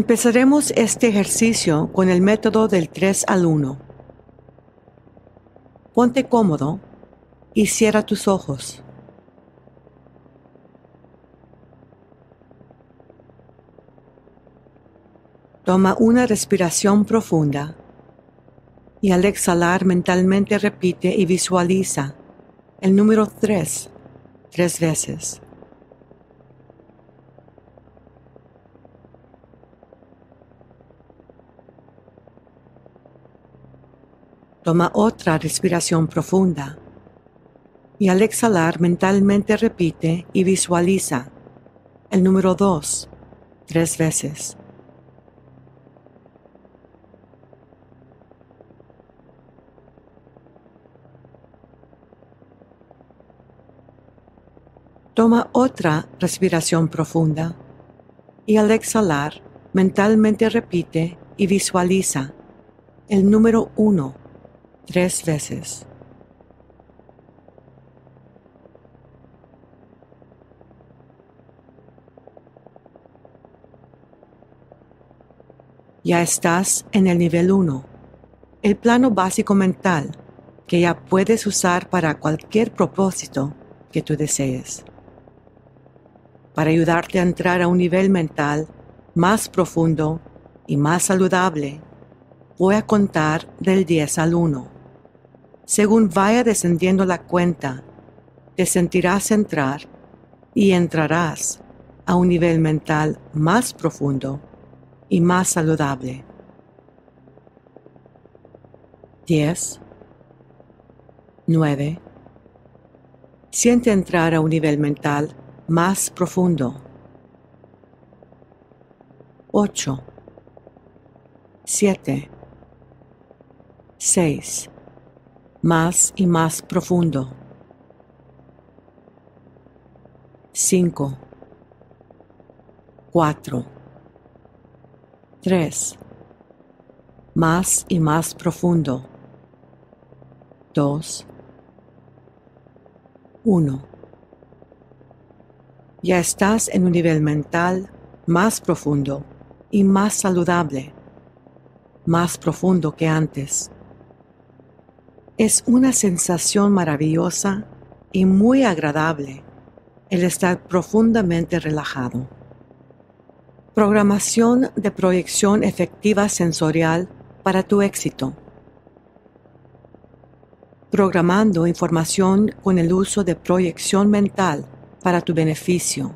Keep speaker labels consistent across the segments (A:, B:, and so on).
A: Empezaremos este ejercicio con el método del 3 al 1. Ponte cómodo y cierra tus ojos. Toma una respiración profunda y al exhalar mentalmente repite y visualiza el número 3 tres veces. Toma otra respiración profunda y al exhalar mentalmente repite y visualiza el número 2 tres veces. Toma otra respiración profunda y al exhalar mentalmente repite y visualiza el número 1 tres veces. Ya estás en el nivel 1, el plano básico mental que ya puedes usar para cualquier propósito que tú desees. Para ayudarte a entrar a un nivel mental más profundo y más saludable, voy a contar del 10 al 1. Según vaya descendiendo la cuenta, te sentirás entrar y entrarás a un nivel mental más profundo y más saludable. 10, 9. Siente entrar a un nivel mental más profundo. 8, 7, 6, más y más profundo. 5, 4, 3, más y más profundo. 2, 1. Ya estás en un nivel mental más profundo y más saludable, más profundo que antes. Es una sensación maravillosa y muy agradable el estar profundamente relajado. Programación de proyección efectiva sensorial para tu éxito. Programando información con el uso de proyección mental para tu beneficio.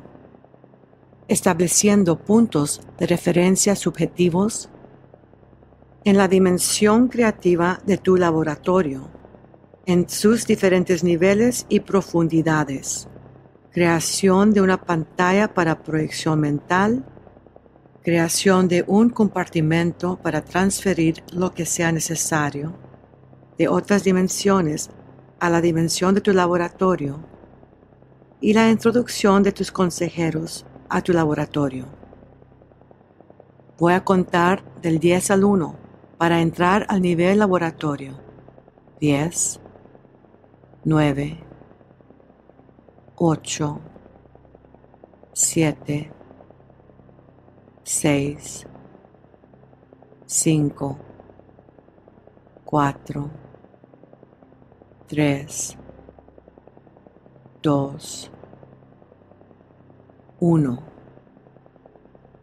A: Estableciendo puntos de referencia subjetivos en la dimensión creativa de tu laboratorio, en sus diferentes niveles y profundidades. Creación de una pantalla para proyección mental, creación de un compartimento para transferir lo que sea necesario de otras dimensiones a la dimensión de tu laboratorio y la introducción de tus consejeros a tu laboratorio. Voy a contar del 10 al 1 para entrar al nivel laboratorio. 10, 9, 8, 7, 6, 5, 4, 3, 2, 1.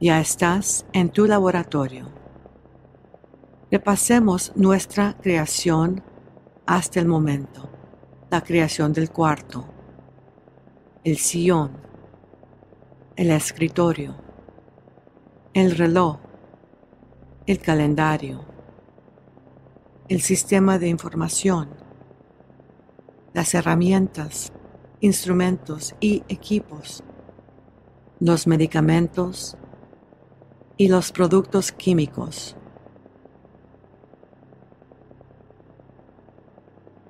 A: Ya estás en tu laboratorio. Repasemos nuestra creación hasta el momento. La creación del cuarto, el sillón, el escritorio, el reloj, el calendario, el sistema de información, las herramientas, instrumentos y equipos, los medicamentos y los productos químicos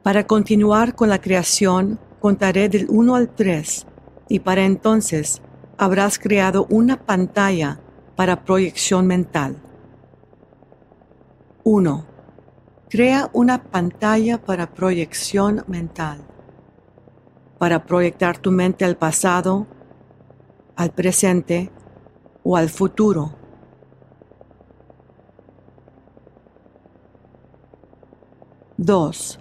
A: Para continuar con la creación, contaré del 1 al 3 y para entonces habrás creado una pantalla para proyección mental. 1. Crea una pantalla para proyección mental, para proyectar tu mente al pasado, al presente o al futuro. Dos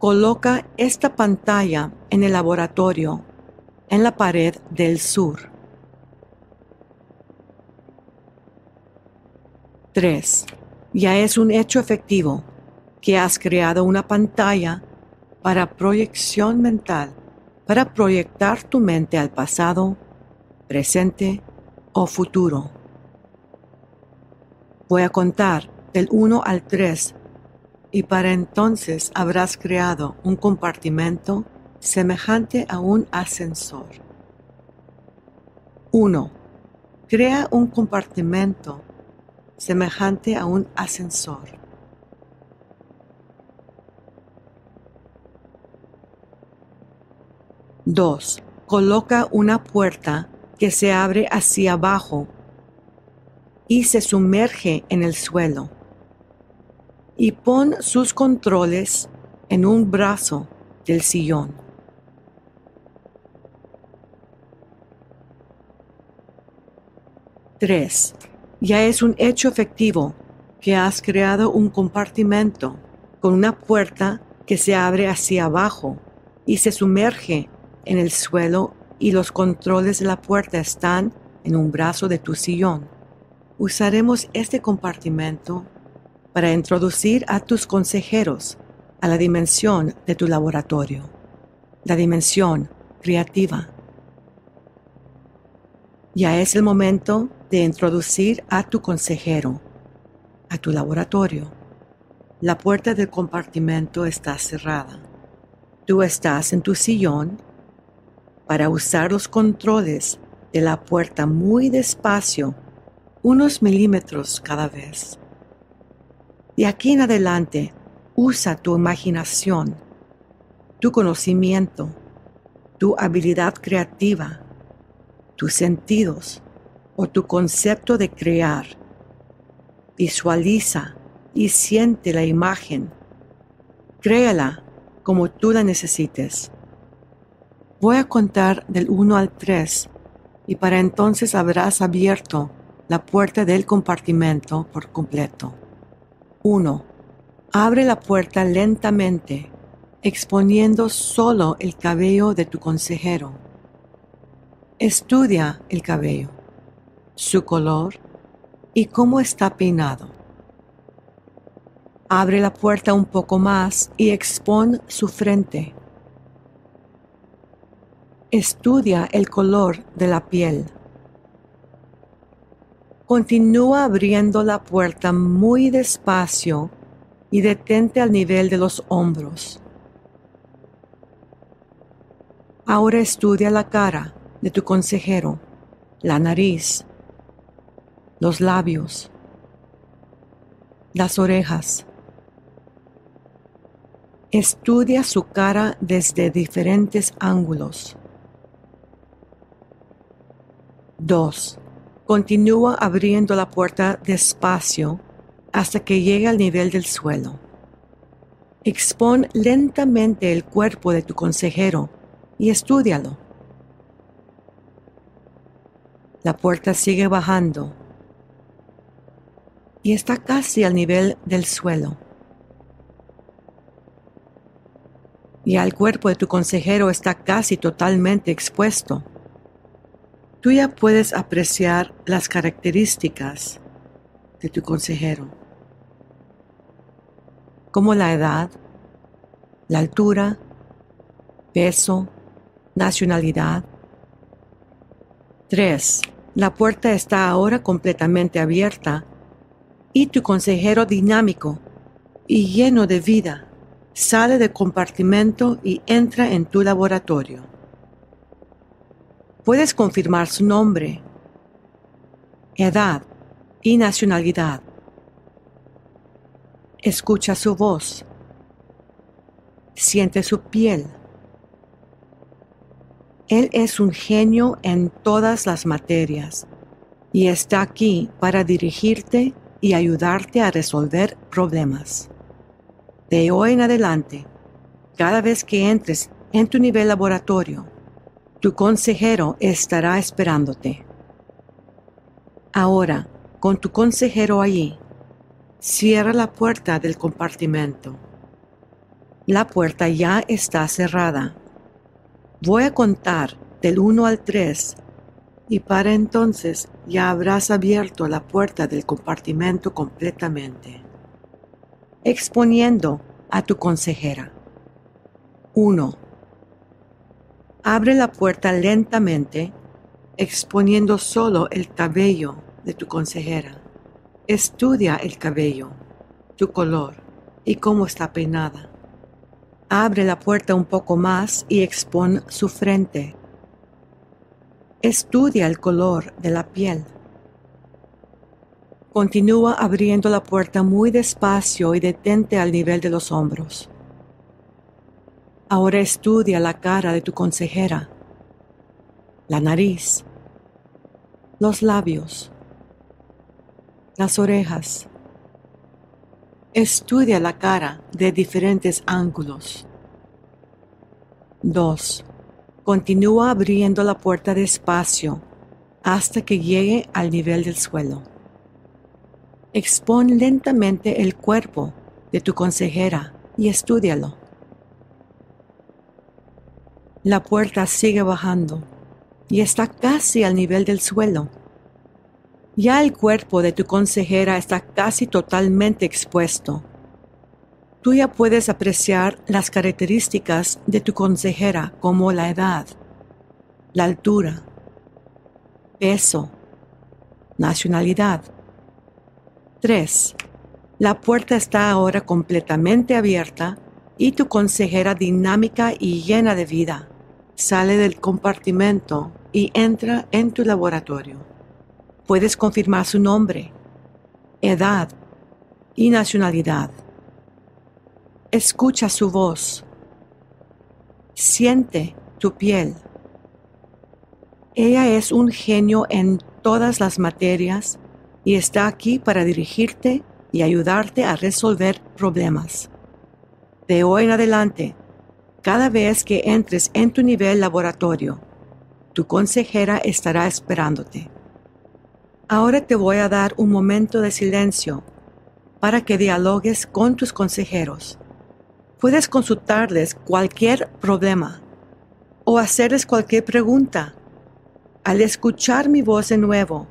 A: Coloca esta pantalla en el laboratorio en la pared del sur. 3. Ya es un hecho efectivo que has creado una pantalla para proyección mental, para proyectar tu mente al pasado, presente o futuro. Voy a contar del 1 al 3 y para entonces habrás creado un compartimento semejante a un ascensor. 1. Crea un compartimento semejante a un ascensor. 2. Coloca una puerta que se abre hacia abajo y se sumerge en el suelo y pon sus controles en un brazo del sillón. Tres. Ya es un hecho efectivo que has creado un compartimento con una puerta que se abre hacia abajo y se sumerge en el suelo y los controles de la puerta están en un brazo de tu sillón. Usaremos este compartimento para introducir a tus consejeros a la dimensión de tu laboratorio, la dimensión creativa. Ya es el momento de introducir a tu consejero a tu laboratorio. La puerta del compartimento está cerrada. Tú estás en tu sillón para usar los controles de la puerta muy despacio, unos milímetros cada vez. De aquí en adelante, usa tu imaginación, tu conocimiento, tu habilidad creativa, tus sentidos o tu concepto de crear. Visualiza y siente la imagen. Créala como tú la necesites. Voy a contar del 1 al 3 y para entonces habrás abierto la puerta del compartimento por completo. 1. Abre la puerta lentamente, exponiendo solo el cabello de tu consejero. Estudia el cabello, su color y cómo está peinado. Abre la puerta un poco más y expon su frente. Estudia el color de la piel Continúa abriendo la puerta muy despacio y detente al nivel de los hombros. Ahora estudia la cara de tu consejero, la nariz, los labios, las orejas. Estudia su cara desde diferentes ángulos. 2. Continúa abriendo la puerta despacio hasta que llegue al nivel del suelo. Expon lentamente el cuerpo de tu consejero y estúdialo. La puerta sigue bajando y está casi al nivel del suelo. Y el cuerpo de tu consejero está casi totalmente expuesto tú ya puedes apreciar las características de tu consejero, como la edad, la altura, peso, nacionalidad. 3. La puerta está ahora completamente abierta y tu consejero dinámico y lleno de vida sale del compartimento y entra en tu laboratorio puedes confirmar su nombre, edad y nacionalidad. Escucha su voz. Siente su piel. Él es un genio en todas las materias y está aquí para dirigirte y ayudarte a resolver problemas. De hoy en adelante, cada vez que entres en tu nivel laboratorio, tu consejero estará esperándote. Ahora, con tu consejero allí, cierra la puerta del compartimento. La puerta ya está cerrada. Voy a contar del 1 al 3 y para entonces ya habrás abierto la puerta del compartimento completamente, exponiendo a tu consejera. 1. Abre la puerta lentamente, exponiendo solo el cabello de tu consejera. Estudia el cabello, tu color y cómo está peinada. Abre la puerta un poco más y expon su frente. Estudia el color de la piel. Continúa abriendo la puerta muy despacio y detente al nivel de los hombros. Ahora estudia la cara de tu consejera, la nariz, los labios, las orejas. Estudia la cara de diferentes ángulos. 2. Continúa abriendo la puerta despacio hasta que llegue al nivel del suelo. Expon lentamente el cuerpo de tu consejera y estudialo. La puerta sigue bajando y está casi al nivel del suelo. Ya el cuerpo de tu consejera está casi totalmente expuesto. Tú ya puedes apreciar las características de tu consejera como la edad, la altura, peso, nacionalidad. 3. La puerta está ahora completamente abierta y tu consejera dinámica y llena de vida sale del compartimento y entra en tu laboratorio. Puedes confirmar su nombre, edad y nacionalidad. Escucha su voz. Siente tu piel. Ella es un genio en todas las materias y está aquí para dirigirte y ayudarte a resolver problemas. De hoy en adelante, cada vez que entres en tu nivel laboratorio, tu consejera estará esperándote. Ahora te voy a dar un momento de silencio para que dialogues con tus consejeros. Puedes consultarles cualquier problema o hacerles cualquier pregunta. Al escuchar mi voz de nuevo,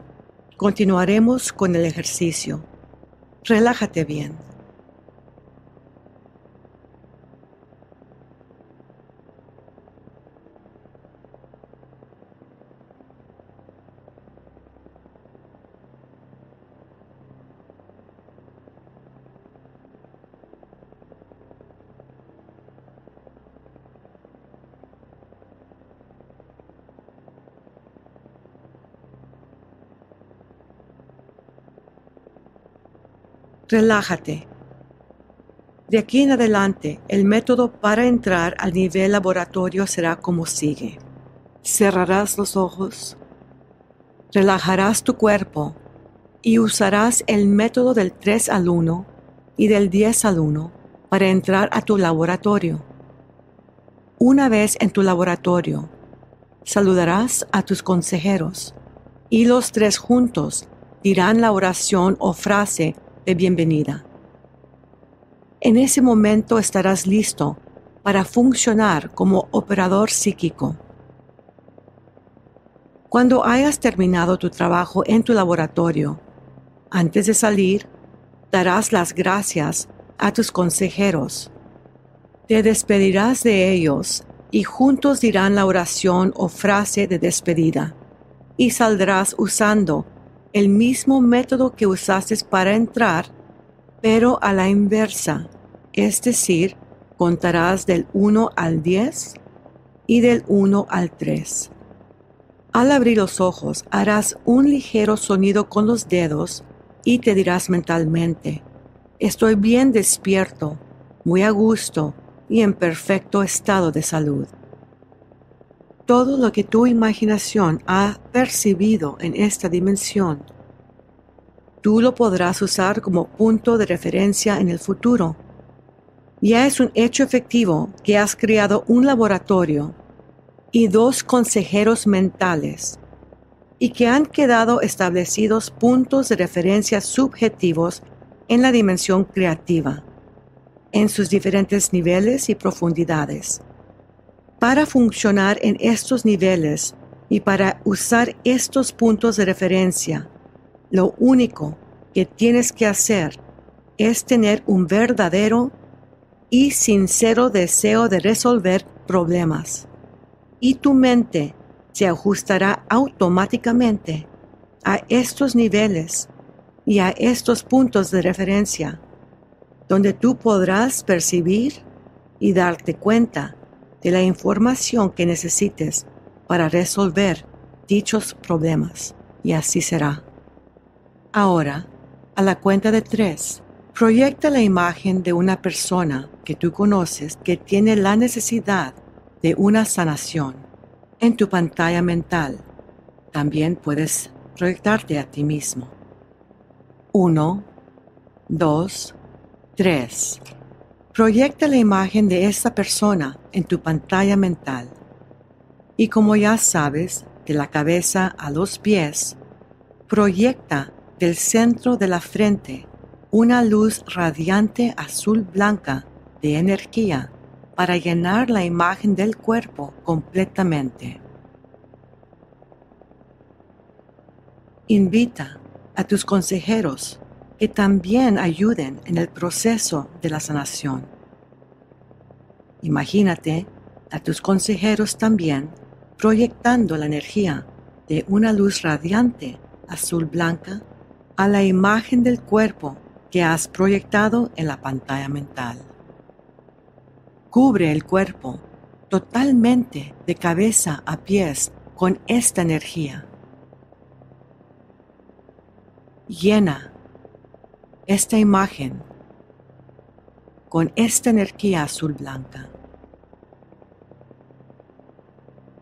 A: continuaremos con el ejercicio. Relájate bien. Relájate. De aquí en adelante, el método para entrar al nivel laboratorio será como sigue. Cerrarás los ojos, relajarás tu cuerpo y usarás el método del 3 al 1 y del 10 al 1 para entrar a tu laboratorio. Una vez en tu laboratorio, saludarás a tus consejeros y los tres juntos dirán la oración o frase bienvenida. En ese momento estarás listo para funcionar como operador psíquico. Cuando hayas terminado tu trabajo en tu laboratorio, antes de salir, darás las gracias a tus consejeros. Te despedirás de ellos y juntos dirán la oración o frase de despedida y saldrás usando el mismo método que usaste para entrar, pero a la inversa, es decir, contarás del 1 al 10 y del 1 al 3. Al abrir los ojos harás un ligero sonido con los dedos y te dirás mentalmente, estoy bien despierto, muy a gusto y en perfecto estado de salud todo lo que tu imaginación ha percibido en esta dimensión. Tú lo podrás usar como punto de referencia en el futuro. Ya es un hecho efectivo que has creado un laboratorio y dos consejeros mentales y que han quedado establecidos puntos de referencia subjetivos en la dimensión creativa. en sus diferentes niveles y profundidades. Para funcionar en estos niveles y para usar estos puntos de referencia, lo único que tienes que hacer es tener un verdadero y sincero deseo de resolver problemas. Y tu mente se ajustará automáticamente a estos niveles y a estos puntos de referencia, donde tú podrás percibir y darte cuenta de la información que necesites para resolver dichos problemas. Y así será. Ahora, a la cuenta de tres, proyecta la imagen de una persona que tú conoces que tiene la necesidad de una sanación en tu pantalla mental. También puedes proyectarte a ti mismo. Uno, dos, tres. Proyecta la imagen de esta persona en tu pantalla mental. Y como ya sabes, de la cabeza a los pies, proyecta del centro de la frente una luz radiante azul blanca de energía para llenar la imagen del cuerpo completamente. Invita a tus consejeros que también ayuden en el proceso de la sanación. Imagínate a tus consejeros también proyectando la energía de una luz radiante azul blanca a la imagen del cuerpo que has proyectado en la pantalla mental. Cubre el cuerpo totalmente de cabeza a pies con esta energía. Llena esta imagen con esta energía azul blanca.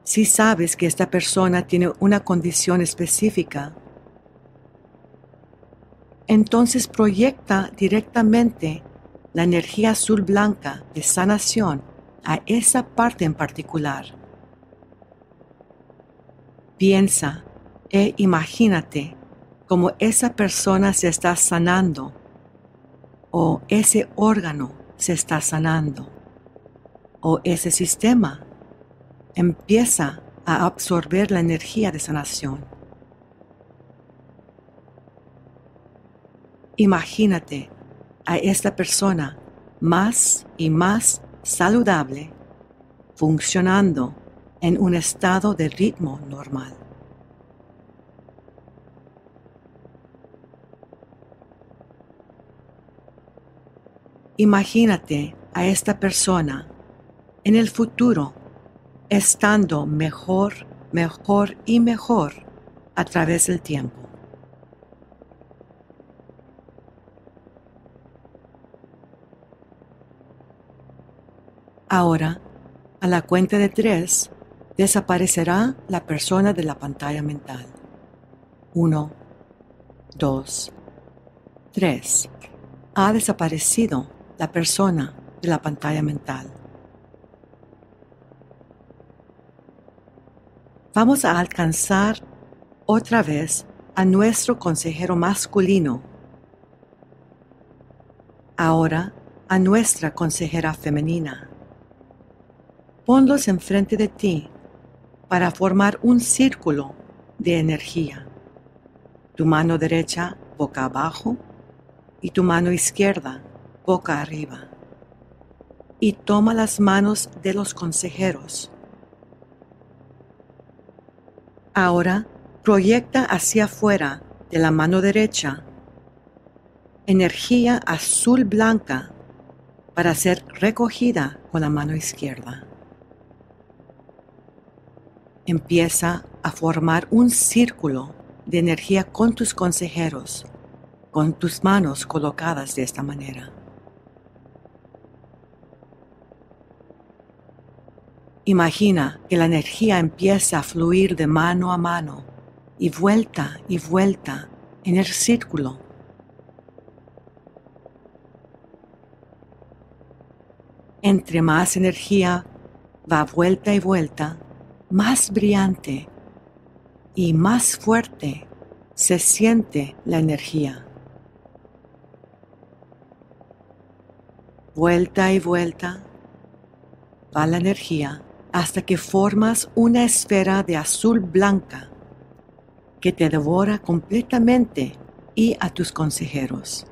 A: Si sabes que esta persona tiene una condición específica, entonces proyecta directamente la energía azul blanca de sanación a esa parte en particular. Piensa e imagínate cómo esa persona se está sanando o ese órgano se está sanando o ese sistema empieza a absorber la energía de sanación. Imagínate a esta persona más y más saludable, funcionando en un estado de ritmo normal. Imagínate a esta persona en el futuro estando mejor, mejor y mejor a través del tiempo. Ahora, a la cuenta de tres, desaparecerá la persona de la pantalla mental. Uno, dos, tres. Ha desaparecido la persona de la pantalla mental. Vamos a alcanzar otra vez a nuestro consejero masculino. Ahora a nuestra consejera femenina. Ponlos enfrente de ti para formar un círculo de energía. Tu mano derecha boca abajo y tu mano izquierda boca arriba. Y toma las manos de los consejeros. Ahora proyecta hacia afuera de la mano derecha energía azul blanca para ser recogida con la mano izquierda. Empieza a formar un círculo de energía con tus consejeros, con tus manos colocadas de esta manera. Imagina que la energía empieza a fluir de mano a mano y vuelta y vuelta en el círculo. Entre más energía va vuelta y vuelta, más brillante y más fuerte se siente la energía. Vuelta y vuelta va la energía hasta que formas una esfera de azul blanca que te devora completamente y a tus consejeros.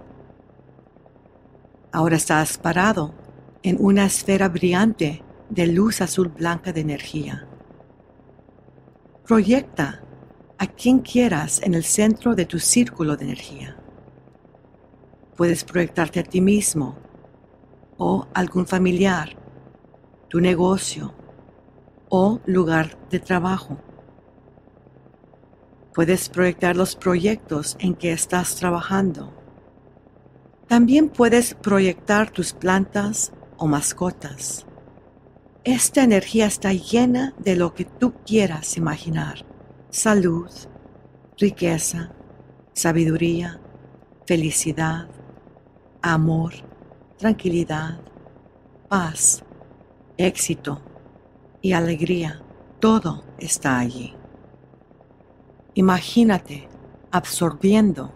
A: Ahora estás parado en una esfera brillante de luz azul blanca de energía. Proyecta a quien quieras en el centro de tu círculo de energía. Puedes proyectarte a ti mismo o algún familiar, tu negocio o lugar de trabajo. Puedes proyectar los proyectos en que estás trabajando. También puedes proyectar tus plantas o mascotas. Esta energía está llena de lo que tú quieras imaginar. Salud, riqueza, sabiduría, felicidad, amor, tranquilidad, paz, éxito y alegría. Todo está allí. Imagínate absorbiendo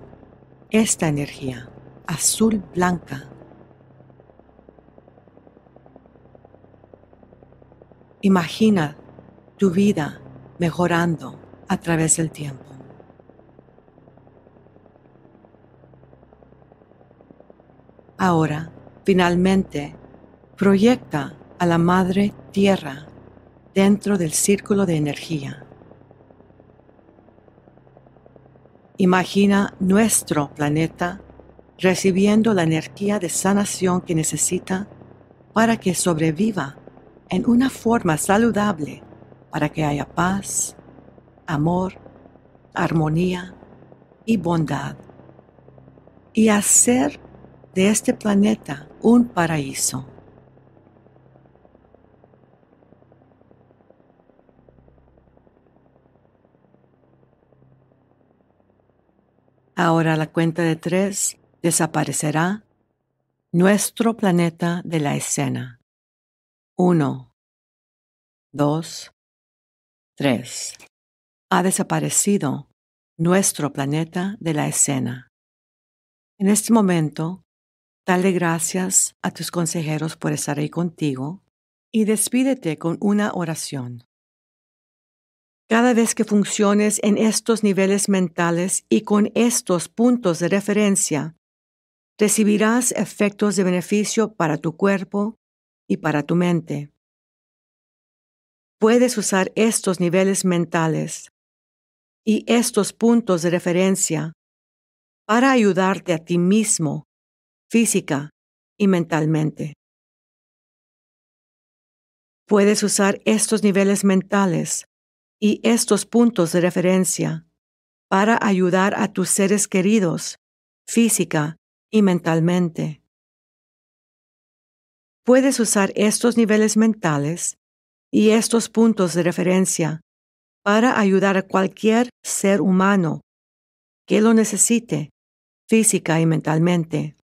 A: esta energía azul blanca. Imagina tu vida mejorando a través del tiempo. Ahora, finalmente, proyecta a la Madre Tierra dentro del círculo de energía. Imagina nuestro planeta recibiendo la energía de sanación que necesita para que sobreviva en una forma saludable, para que haya paz, amor, armonía y bondad, y hacer de este planeta un paraíso. Ahora la cuenta de tres desaparecerá nuestro planeta de la escena. Uno, dos, tres ha desaparecido nuestro planeta de la escena. En este momento, dale gracias a tus consejeros por estar ahí contigo y despídete con una oración. Cada vez que funciones en estos niveles mentales y con estos puntos de referencia, recibirás efectos de beneficio para tu cuerpo y para tu mente. Puedes usar estos niveles mentales y estos puntos de referencia para ayudarte a ti mismo, física y mentalmente. Puedes usar estos niveles mentales y estos puntos de referencia para ayudar a tus seres queridos, física y mentalmente. Puedes usar estos niveles mentales y estos puntos de referencia para ayudar a cualquier ser humano que lo necesite física y mentalmente.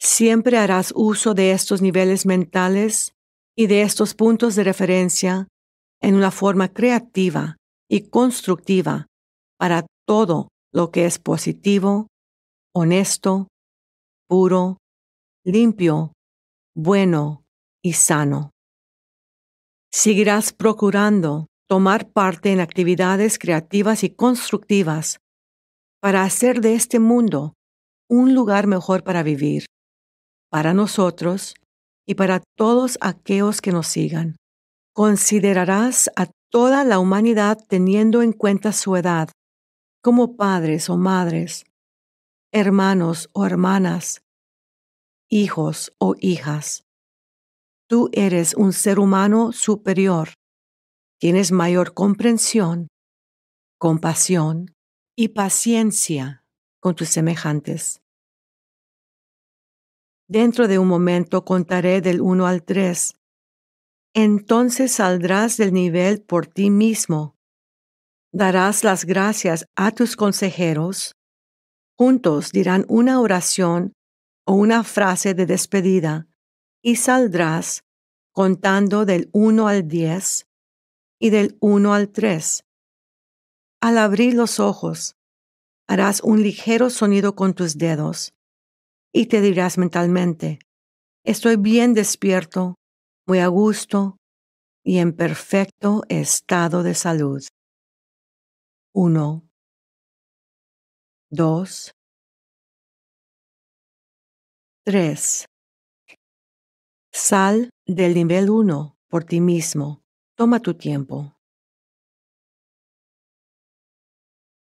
A: Siempre harás uso de estos niveles mentales y de estos puntos de referencia en una forma creativa y constructiva para todo lo que es positivo, honesto, puro, limpio, bueno y sano. Seguirás procurando tomar parte en actividades creativas y constructivas para hacer de este mundo un lugar mejor para vivir, para nosotros y para todos aquellos que nos sigan. Considerarás a toda la humanidad teniendo en cuenta su edad, como padres o madres, hermanos o hermanas, hijos o hijas, Tú eres un ser humano superior. Tienes mayor comprensión, compasión y paciencia con tus semejantes. Dentro de un momento contaré del 1 al 3. Entonces saldrás del nivel por ti mismo. Darás las gracias a tus consejeros. Juntos dirán una oración o una frase de despedida y saldrás contando del 1 al 10 y del 1 al 3. Al abrir los ojos, Harás un ligero sonido con tus dedos y te dirás mentalmente, estoy bien despierto, muy a gusto y en perfecto estado de salud. 1, 2, 3. Sal del nivel 1 por ti mismo. Toma tu tiempo.